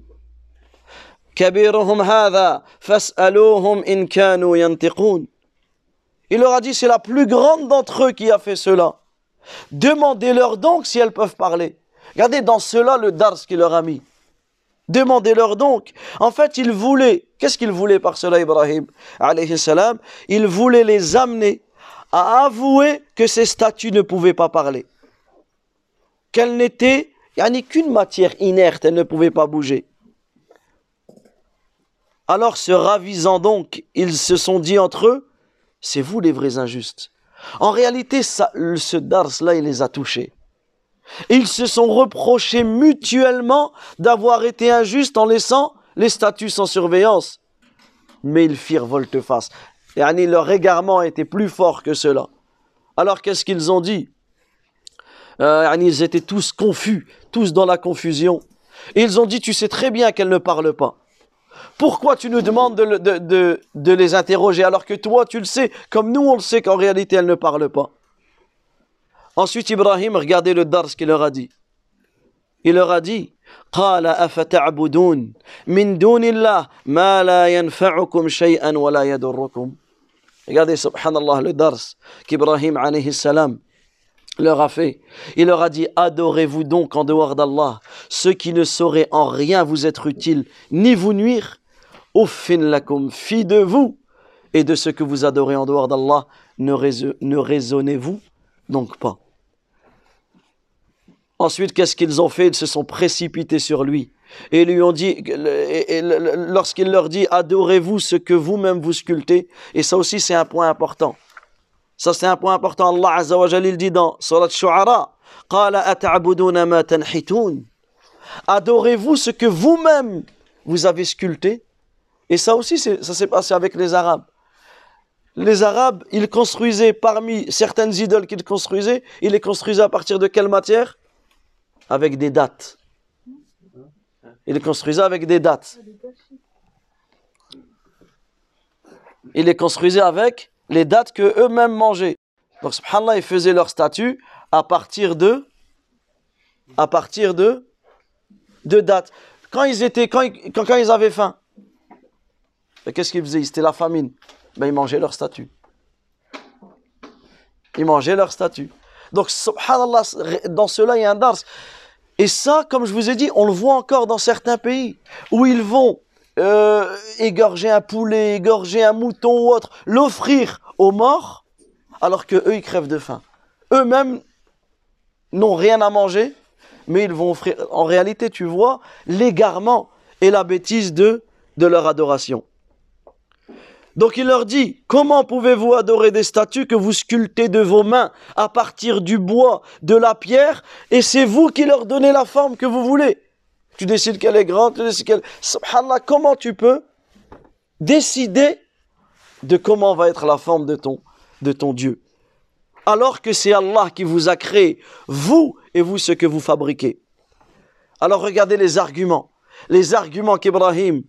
kabiruhum hadha fas'aluhum in kanu yantiqun Il leur a dit c'est la plus grande d'entre eux qui a fait cela. Demandez-leur donc si elles peuvent parler. Regardez dans cela le dars qu'il leur a mis. Demandez-leur donc. En fait, il voulait, qu'est-ce qu'il voulait par cela, Ibrahim salam? Il voulait les amener à avouer que ces statues ne pouvaient pas parler. Qu'elles n'étaient, a qu'une matière inerte, elles ne pouvaient pas bouger. Alors, se ravisant donc, ils se sont dit entre eux, c'est vous les vrais injustes. En réalité, ce dars-là, il les a touchés. Ils se sont reprochés mutuellement d'avoir été injustes en laissant les statues sans surveillance. Mais ils firent volte-face. Et leur égarement était plus fort que cela. Alors qu'est-ce qu'ils ont dit? Euh, Ils étaient tous confus, tous dans la confusion. Ils ont dit, tu sais très bien qu'elles ne parlent pas. Pourquoi tu nous demandes de, de les interroger alors que toi tu le sais, comme nous on le sait qu'en réalité elles ne parlent pas? Ensuite, Ibrahim, regardez le dar ce qu'il leur a dit. Il leur a dit قال أفتعبدون من دون الله ما لا ينفعكم شيئا ولا يضركم Regardez, subhanallah, le dars qu'Ibrahim alayhi salam leur a fait. Il leur a dit Adorez-vous donc en dehors d'Allah ceux qui ne sauraient en rien vous être utiles ni vous nuire. Uffin lakum, fi de vous et de ce que vous adorez en dehors d'Allah, ne raisonnez-vous donc pas. Ensuite, qu'est-ce qu'ils ont fait? Ils se sont précipités sur lui. Et lui ont dit, lorsqu'il leur dit, adorez-vous ce que vous-même vous sculptez. Et ça aussi, c'est un point important. Ça, c'est un point important. Allah Azza wa dit dans Surat Shu'ara, Adorez-vous ce que vous-même vous avez sculpté. Et ça aussi, ça s'est passé avec les Arabes. Les Arabes, ils construisaient parmi certaines idoles qu'ils construisaient, ils les construisaient à partir de quelle matière? Avec des dates. Il construisait avec des dates. Ils les construisaient avec les dates que eux-mêmes mangeaient. Donc, subhanallah, ils faisaient leur statut à partir de, à partir de, de dates. Quand ils étaient, quand, avaient faim, qu'est-ce qu'ils faisaient? C'était la famine. Ben, ils mangeaient leur statut. Ils mangeaient leur statut. Donc, subhanallah, dans cela, il y a un dars. Et ça, comme je vous ai dit, on le voit encore dans certains pays où ils vont euh, égorger un poulet, égorger un mouton ou autre, l'offrir aux morts, alors que eux ils crèvent de faim. Eux-mêmes n'ont rien à manger, mais ils vont offrir. En réalité, tu vois l'égarement et la bêtise de, de leur adoration. Donc il leur dit, comment pouvez-vous adorer des statues que vous sculptez de vos mains à partir du bois, de la pierre, et c'est vous qui leur donnez la forme que vous voulez? Tu décides qu'elle est grande, tu décides qu'elle... Subhanallah, comment tu peux décider de comment va être la forme de ton, de ton Dieu? Alors que c'est Allah qui vous a créé, vous et vous ce que vous fabriquez. Alors regardez les arguments. Les arguments qu'Ibrahim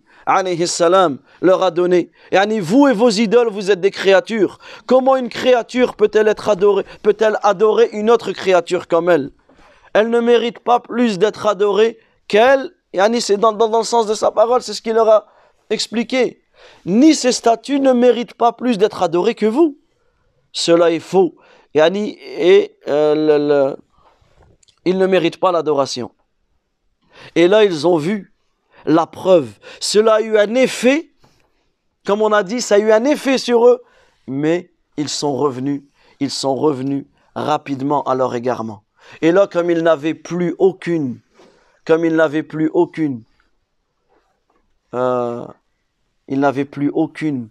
leur a donné. Et vous et vos idoles, vous êtes des créatures. Comment une créature peut-elle être adorée, peut-elle adorer une autre créature comme elle? Elle ne mérite pas plus d'être adorée qu'elle. Yani c'est dans, dans, le sens de sa parole, c'est ce qu'il leur a expliqué. Ni ces statues ne méritent pas plus d'être adorées que vous. Cela est faux. Yani, et euh, ils ne méritent pas l'adoration. Et là, ils ont vu la preuve. Cela a eu un effet, comme on a dit, ça a eu un effet sur eux, mais ils sont revenus, ils sont revenus rapidement à leur égarement. Et là, comme ils n'avaient plus aucune, comme ils n'avaient plus aucune, euh, ils n'avaient plus aucune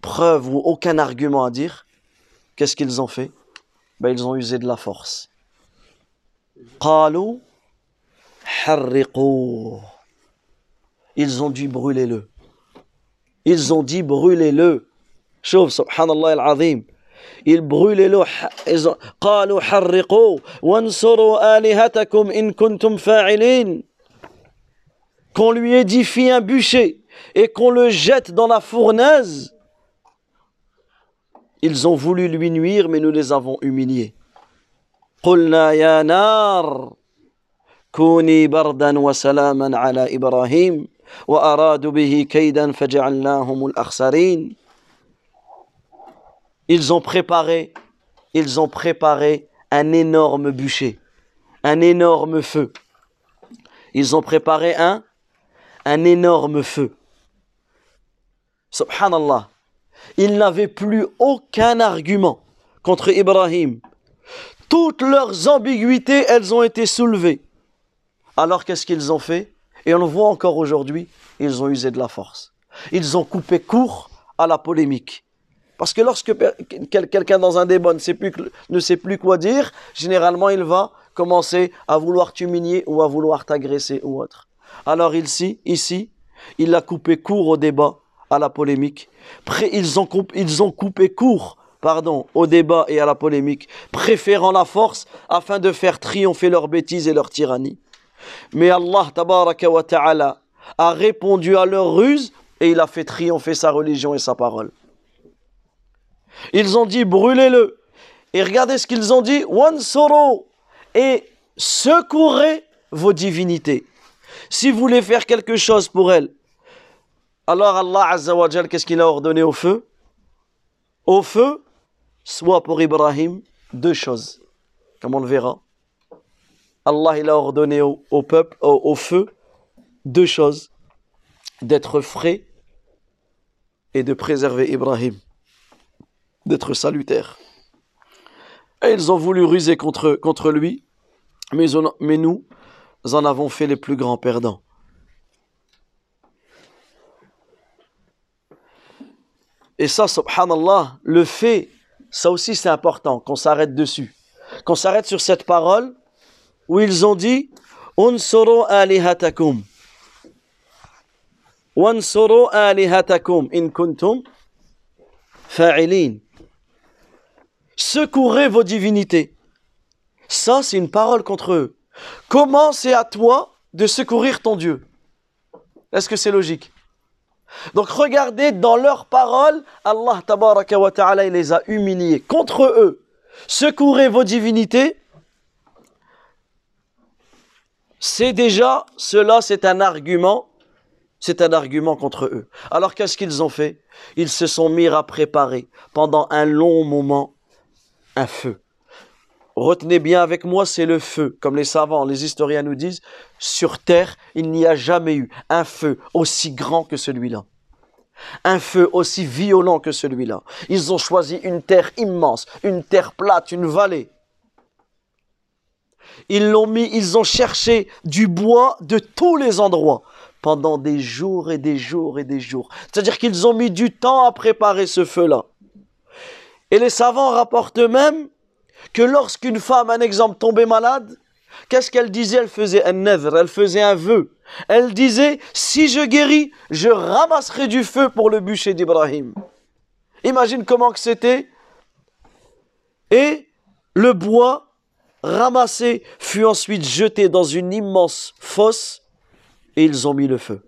preuve ou aucun argument à dire, qu'est-ce qu'ils ont fait? Ben, Ils ont usé de la force. Ils ont dit brûlez-le. Ils ont dit brûlez-le. شوف سبحان الله العظيم ils brûlaient le ils ont قالوا حرقوا وانصروا آلهتكم إن كنتم فاعلين qu'on lui édifie un bûcher et qu'on le jette dans la fournaise ils ont voulu lui nuire mais nous les avons humiliés قلنا يا نار كوني بردا وسلاما على إبراهيم وأرادوا به كيدا فجعلناهم الأخسرين Ils ont préparé, ils ont préparé un énorme bûcher, un énorme feu. Ils ont préparé un, un énorme feu. Subhanallah. Ils n'avaient plus aucun argument contre Ibrahim. Toutes leurs ambiguïtés, elles ont été soulevées. Alors qu'est-ce qu'ils ont fait? Et on le voit encore aujourd'hui, ils ont usé de la force. Ils ont coupé court à la polémique. Parce que lorsque quelqu'un dans un débat ne sait, plus, ne sait plus quoi dire, généralement il va commencer à vouloir t'humilier ou à vouloir t'agresser ou autre. Alors ici, ici, il a coupé court au débat, à la polémique. Ils ont, ils ont coupé court pardon, au débat et à la polémique, préférant la force afin de faire triompher leurs bêtises et leur tyrannie. Mais Allah a répondu à leur ruse et il a fait triompher sa religion et sa parole. Ils ont dit brûlez-le. Et regardez ce qu'ils ont dit Wansoro et secourez vos divinités. Si vous voulez faire quelque chose pour elles, alors Allah Azza wa qu'est-ce qu'il a ordonné au feu? Au feu, soit pour Ibrahim, deux choses, comme on le verra. Allah a ordonné au, peuple, au, feu, deux choses d'être frais et de préserver Ibrahim, d'être salutaire. Et ils ont voulu ruser contre, contre lui, mais, mais nous en avons fait les plus grands perdants. Et ça, subhanallah, le fait, ça aussi c'est important, qu'on s'arrête dessus. Qu'on s'arrête sur cette parole où ils ont dit Unsuru alihatakum. Wansuru alihatakum in kuntum fa'ilin. Secourez vos divinités. Ça, c'est une parole contre eux. Comment c'est à toi de secourir ton Dieu? Est-ce que c'est logique? Donc regardez, dans leurs paroles, Allah wa ta'ala, les a humiliés. Contre eux, secourez vos divinités. C'est déjà, cela c'est un argument, c'est un argument contre eux. Alors qu'est-ce qu'ils ont fait? Ils se sont mis à préparer pendant un long moment un feu. Retenez bien avec moi, c'est le feu. Comme les savants, les historiens nous disent, sur Terre, il n'y a jamais eu un feu aussi grand que celui-là. Un feu aussi violent que celui-là. Ils ont choisi une terre immense, une terre plate, une vallée. Ils l'ont mis, ils ont cherché du bois de tous les endroits pendant des jours et des jours et des jours. C'est-à-dire qu'ils ont mis du temps à préparer ce feu-là. Et les savants rapportent même que lorsqu'une femme, un exemple, tombait malade, qu'est-ce qu'elle disait? Elle faisait un nedr, elle faisait un vœu. Elle disait, si je guéris, je ramasserai du feu pour le bûcher d'Ibrahim. Imagine comment que c'était. Et le bois ramassé fut ensuite jeté dans une immense fosse et ils ont mis le feu.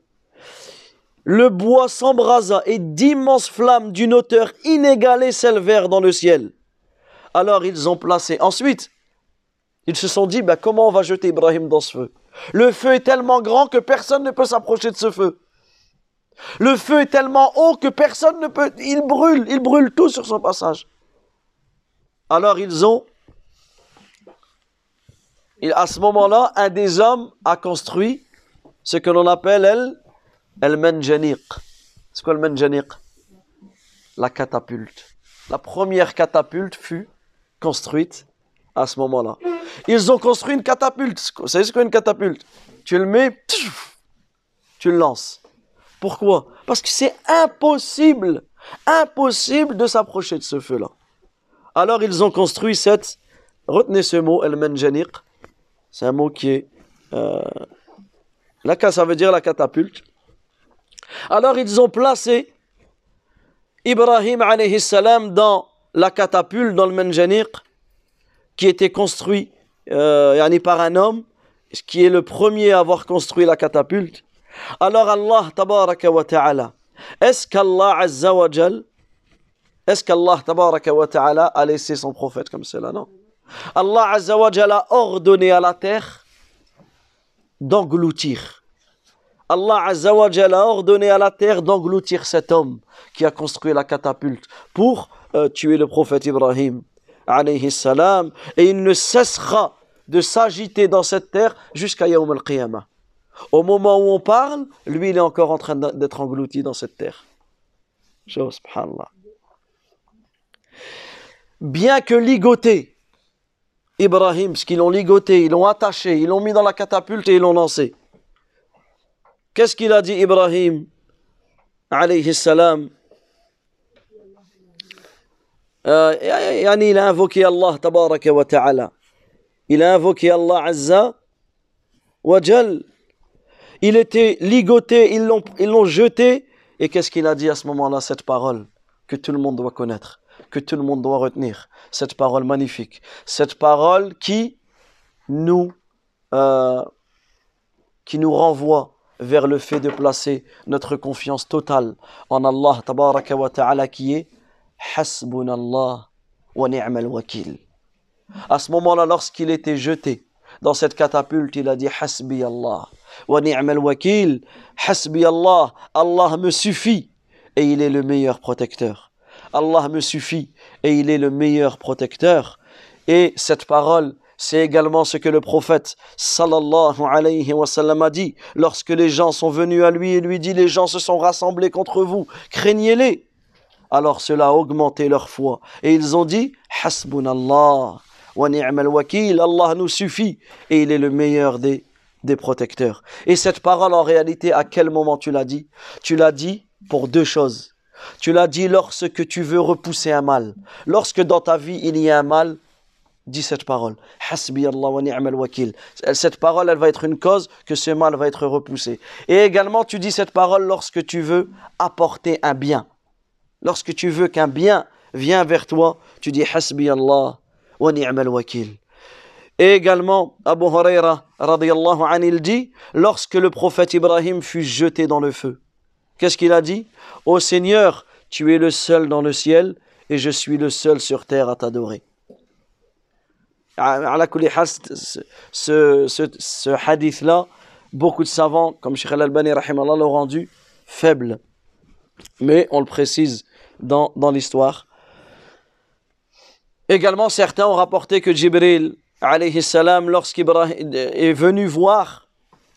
Le bois s'embrasa et d'immenses flammes d'une hauteur inégalée s'élevèrent dans le ciel. Alors ils ont placé. Ensuite, ils se sont dit, bah, comment on va jeter Ibrahim dans ce feu? Le feu est tellement grand que personne ne peut s'approcher de ce feu. Le feu est tellement haut que personne ne peut... Il brûle, il brûle tout sur son passage. Alors ils ont... À ce moment-là, un des hommes a construit ce que l'on appelle el, el menjaniq. C'est quoi le menjaniq La catapulte. La première catapulte fut construite à ce moment-là. Ils ont construit une catapulte. Vous savez ce qu'est une catapulte? Tu le mets, tu le lances. Pourquoi? Parce que c'est impossible, impossible de s'approcher de ce feu-là. Alors ils ont construit cette, retenez ce mot, el menjaniq. C'est un mot qui est, euh, là ça veut dire la catapulte. Alors ils ont placé Ibrahim alayhi salam dans la catapulte dans le Menjaniq, qui était construit euh, par un homme, qui est le premier à avoir construit la catapulte. Alors Allah tabaraka wa ta'ala, est-ce qu'Allah azza wa est-ce qu'Allah wa ta'ala a laissé son prophète comme cela? Non. Allah azza wa jal a ordonné à la terre d'engloutir. Allah azza wa jal a ordonné à la terre d'engloutir cet homme qui a construit la catapulte pour euh, tuer le prophète Ibrahim salam, et il ne cessera de s'agiter dans cette terre jusqu'à Yawm al-Qiyamah. Au moment où on parle, lui il est encore en train d'être englouti dans cette terre. Bien que ligoté, Ibrahim, ce qu'ils l'ont ligoté, ils l'ont attaché, ils l'ont mis dans la catapulte et ils l'ont lancé. Qu'est-ce qu'il a dit Ibrahim salam? Euh, il a invoqué Allah tabaraka wa ta'ala. Il a invoqué Allah azza wa jal. Il était ligoté, ils l'ont jeté. Et qu'est-ce qu'il a dit à ce moment-là, cette parole que tout le monde doit connaître, que tout le monde doit retenir. Cette parole magnifique. Cette parole qui nous, euh, qui nous renvoie vers le fait de placer notre confiance totale en Allah tabaraka wa ta'ala qui est Hasbunallah wa ni'mal wakil. À ce moment-là, lorsqu'il était jeté dans cette catapulte, il a dit Hasbi Allah wa ni'mal wakil. Hasbi Allah, Allah me suffit et il est le meilleur protecteur. Allah me suffit et il est le meilleur protecteur. Et cette parole, c'est également ce que le prophète sallallahu alayhi wa sallam a dit lorsque les gens sont venus à lui et lui dit les gens se sont rassemblés contre vous, craignez-les alors cela a augmenté leur foi. Et ils ont dit Hasbunallah wa ni'mal wakil, Allah nous suffit et il est le meilleur des, des protecteurs. Et cette parole en réalité, à quel moment tu l'as dit? Tu l'as dit pour deux choses. Tu l'as dit lorsque tu veux repousser un mal. Lorsque dans ta vie il y a un mal, dis cette parole. Hasbi Allah wa. Cette parole, elle va être une cause que ce mal va être repoussé. Et également, tu dis cette parole lorsque tu veux apporter un bien. Lorsque tu veux qu'un bien vienne vers toi, tu dis Hasbi Allah wa ni'mal wakil. Et également, Abu Huraira, radiyallahu anhu, il dit, lorsque le prophète Ibrahim fut jeté dans le feu, Qu'est-ce qu'il a dit Ô Seigneur, tu es le seul dans le ciel et je suis le seul sur terre à t'adorer. Ce, ce, ce, hadith-là, beaucoup de savants, comme Sheikh Al-Albani l'ont rendu faible. Mais on le précise dans, l'histoire. Également, certains ont rapporté que Jibril, est venu voir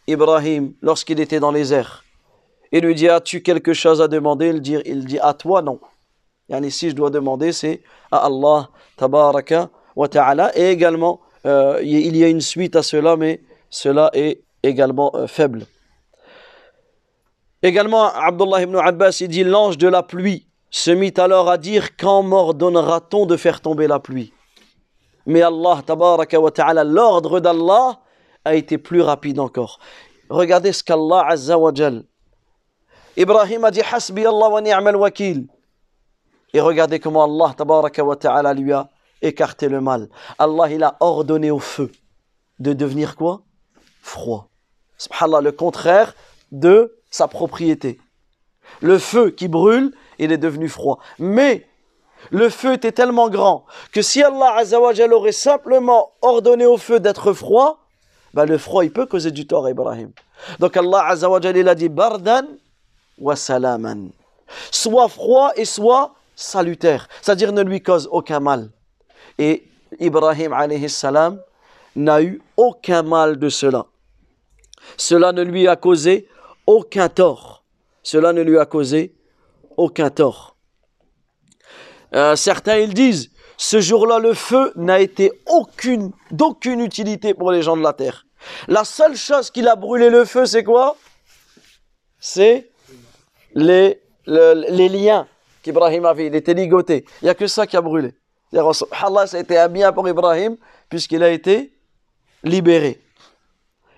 Ibrahim, lorsqu'il était dans les airs, il lui dit As-tu quelque chose à demander? Il dit, il dit À toi, non. Yani, si je dois demander, c'est à Allah, tabaraka wa ta'ala. Et également, euh, il y a une suite à cela, mais cela est également euh, faible. Également, Abdullah ibn Abbas, il dit L'ange de la pluie se mit alors à dire Quand m'ordonnera-t-on de faire tomber la pluie? Mais Allah, tabaraka wa ta'ala, l'ordre d'Allah a été plus rapide encore. Regardez ce qu'Allah azza wa. Ibrahim a dit Hasbi Allah wa ni'mal wakil. Et regardez comment Allah wa lui a écarté le mal. Allah il a ordonné au feu de devenir quoi? Froid. Subhanallah, le contraire de sa propriété. Le feu qui brûle, il est devenu froid. Mais le feu était tellement grand que si Allah Azzawajal aurait simplement ordonné au feu d'être froid, bah le froid il peut causer du tort à Ibrahim. Donc Allah Azzawajal il a dit bardan wa. Soit froid et soit salutaire, c'est-à-dire ne lui cause aucun mal. Et Ibrahim alayhi salam n'a eu aucun mal de cela. Cela ne lui a causé aucun tort. Cela ne lui a causé aucun tort. Euh, certains ils disent, ce jour-là le feu n'a été aucune, d'aucune utilité pour les gens de la terre. La seule chose qui a brûlé le feu, c'est quoi? C'est les, les liens qu'Ibrahim avait. Il était ligoté. Il n'y a que ça qui a brûlé. Allah, ça a été un bien pour Ibrahim puisqu'il a été libéré.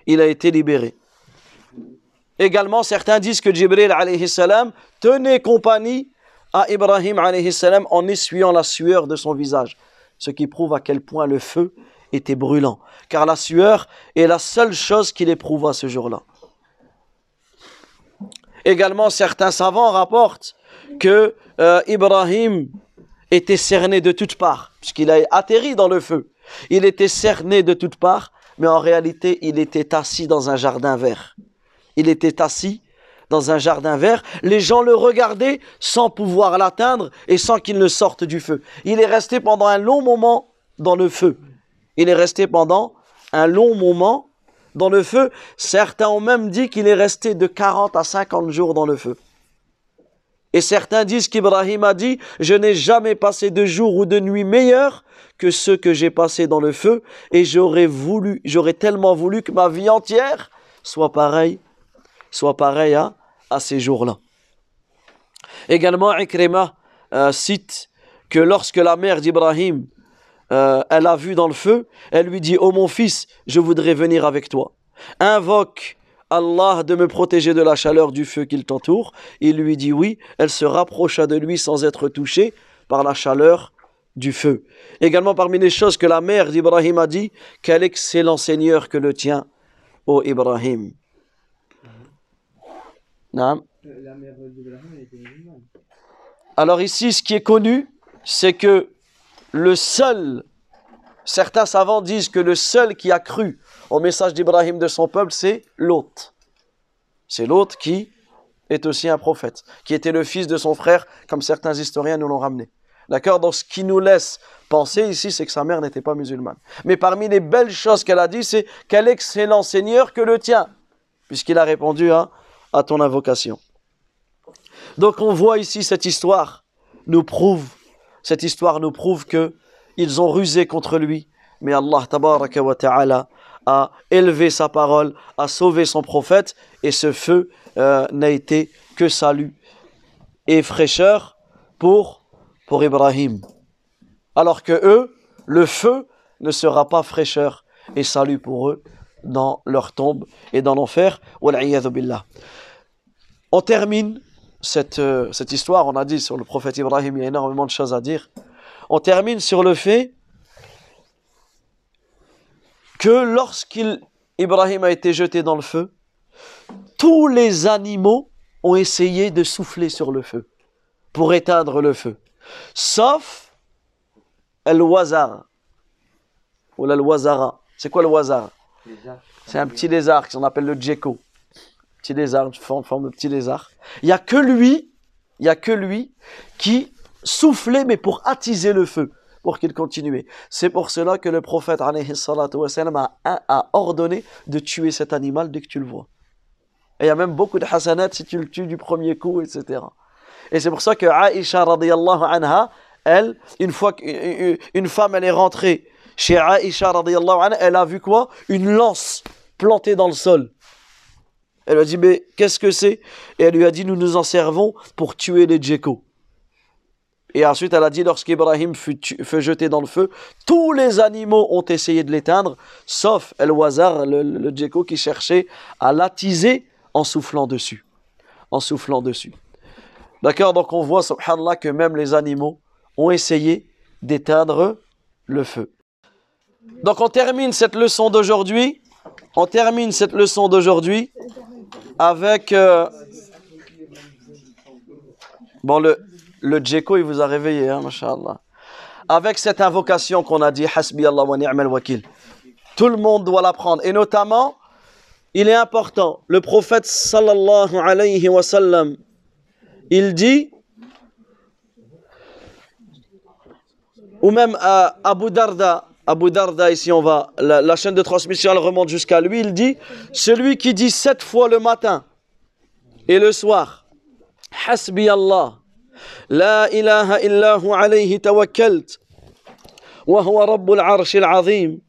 Il a été libéré. Également, certains disent que Jibril alayhi salam tenait compagnie à Ibrahim alayhi salam en essuyant la sueur de son visage. Ce qui prouve à quel point le feu était brûlant. Car la sueur est la seule chose qu'il éprouva ce jour-là. Également, certains savants rapportent que euh, Ibrahim était cerné de toutes parts, puisqu'il a atterri dans le feu. Il était cerné de toutes parts, mais en réalité, il était assis dans un jardin vert. Il était assis dans un jardin vert. Les gens le regardaient sans pouvoir l'atteindre et sans qu'il ne sorte du feu. Il est resté pendant un long moment dans le feu. Il est resté pendant un long moment dans le feu. Certains ont même dit qu'il est resté de 40 à 50 jours dans le feu. Et certains disent qu'Ibrahim a dit, je n'ai jamais passé de jour ou de nuit meilleurs que ceux que j'ai passés dans le feu, et j'aurais voulu, j'aurais tellement voulu que ma vie entière soit pareille, soit pareille à, à ces jours-là. Également, Ikrima euh, cite que lorsque la mère d'Ibrahim, euh, elle a vu dans le feu, elle lui dit, oh mon fils, je voudrais venir avec toi. Invoque Allah de me protéger de la chaleur du feu qui t'entoure Il lui dit oui. Elle se rapprocha de lui sans être touchée par la chaleur du feu. Également parmi les choses que la mère d'Ibrahim a dit, quel excellent Seigneur que le tien, ô Ibrahim. Alors ici, ce qui est connu, c'est que le seul, certains savants disent que le seul qui a cru au message d'Ibrahim de son peuple, c'est l'autre. C'est l'autre qui est aussi un prophète, qui était le fils de son frère, comme certains historiens nous l'ont ramené. D'accord? Donc ce qui nous laisse penser ici, c'est que sa mère n'était pas musulmane. Mais parmi les belles choses qu'elle a dit, c'est quel excellent Seigneur que le tien, puisqu'il a répondu à ton invocation. Donc on voit ici cette histoire nous prouve, cette histoire nous prouve que ils ont rusé contre lui, mais Allah ta'ala a élevé sa parole, a sauvé son prophète, et ce feu euh, n'a été que salut et fraîcheur pour, pour Ibrahim. Alors que eux, le feu ne sera pas fraîcheur et salut pour eux dans leur tombe et dans l'enfer. On termine cette, euh, cette histoire, on a dit sur le prophète Ibrahim, il y a énormément de choses à dire. On termine sur le fait que lorsqu'Ibrahim a été jeté dans le feu, tous les animaux ont essayé de souffler sur le feu pour éteindre le feu. Sauf el-wazar. Ou le wazara. C'est quoi le wazar C'est un petit lézard qu'on appelle le djeko. Petit lézard, en forme de petit lézard. Il n'y a que lui, il y a que lui qui soufflait, mais pour attiser le feu, pour qu'il continue. C'est pour cela que le prophète a, ordonné de tuer cet animal dès que tu le vois. Et il y a même beaucoup de hasanat si tu le tues du premier coup, etc. Et c'est pour ça que Aïcha anha, elle, une fois qu'une femme elle est rentrée chez Aïcha anha, elle a vu quoi? Une lance plantée dans le sol. Elle lui a dit, mais qu'est-ce que c'est? Et elle lui a dit, nous nous en servons pour tuer les djekos. Et ensuite, elle a dit, lorsqu'Ibrahim fut, jeté dans le feu, tous les animaux ont essayé de l'éteindre, sauf El Wazar, le, le qui cherchait à l'attiser en soufflant dessus. En soufflant dessus. D'accord? Donc on voit, subhanallah, que même les animaux ont essayé d'éteindre le feu. Donc on termine cette leçon d'aujourd'hui. On termine cette leçon d'aujourd'hui avec... Euh, bon, le, le Djeko, il vous a réveillé, hein, mashallah. Avec cette invocation qu'on a dit, Hasbi Allah wa ni'mal wakil. Tout le monde doit l'apprendre. Et notamment, il est important, le prophète sallallahu alayhi wa sallam, il dit, ou même à Abu Darda, Abu Darda, ici on va, la, chaîne de transmission elle remonte jusqu'à lui, il dit, celui qui dit sept fois le matin et le soir, Hasbi Allah, La ilaha illahu alayhi tawakkalt, wa huwa rabbul arshil azim.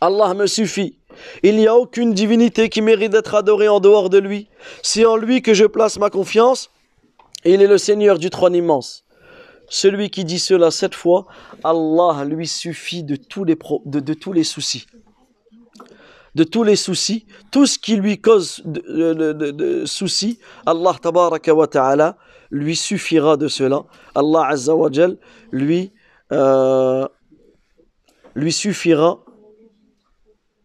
Allah me suffit. Il n'y a aucune divinité qui mérite d'être adorée en dehors de lui. C'est en lui que je place ma confiance. Il est le Seigneur du trône immense. Celui qui dit cela sept fois, Allah lui suffit de tous les, soucis. De tous les soucis, tout ce qui lui cause de soucis, Allah tabaraka wa ta'ala lui suffira de cela. Allah azza wa jal lui, euh, lui suffira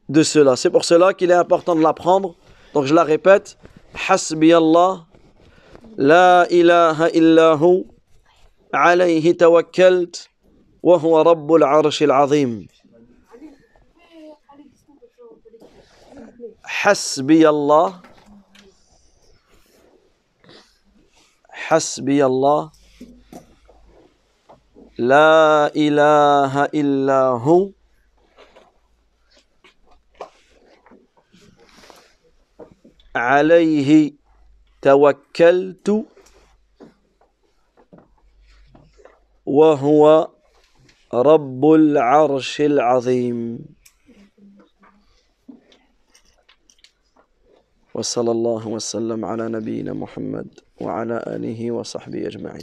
de cela. C'est pour cela qu'il est important de l'apprendre. Donc je la répète. Hasbi Allah. La ilaha illahu. عليه توكلت وهو رب العرش العظيم. حسبي الله. حسبي الله. لا إله إلا هو. عليه توكلت وهو رب العرش العظيم. وصلى الله وسلم على نبينا محمد وعلى آله وصحبه أجمعين.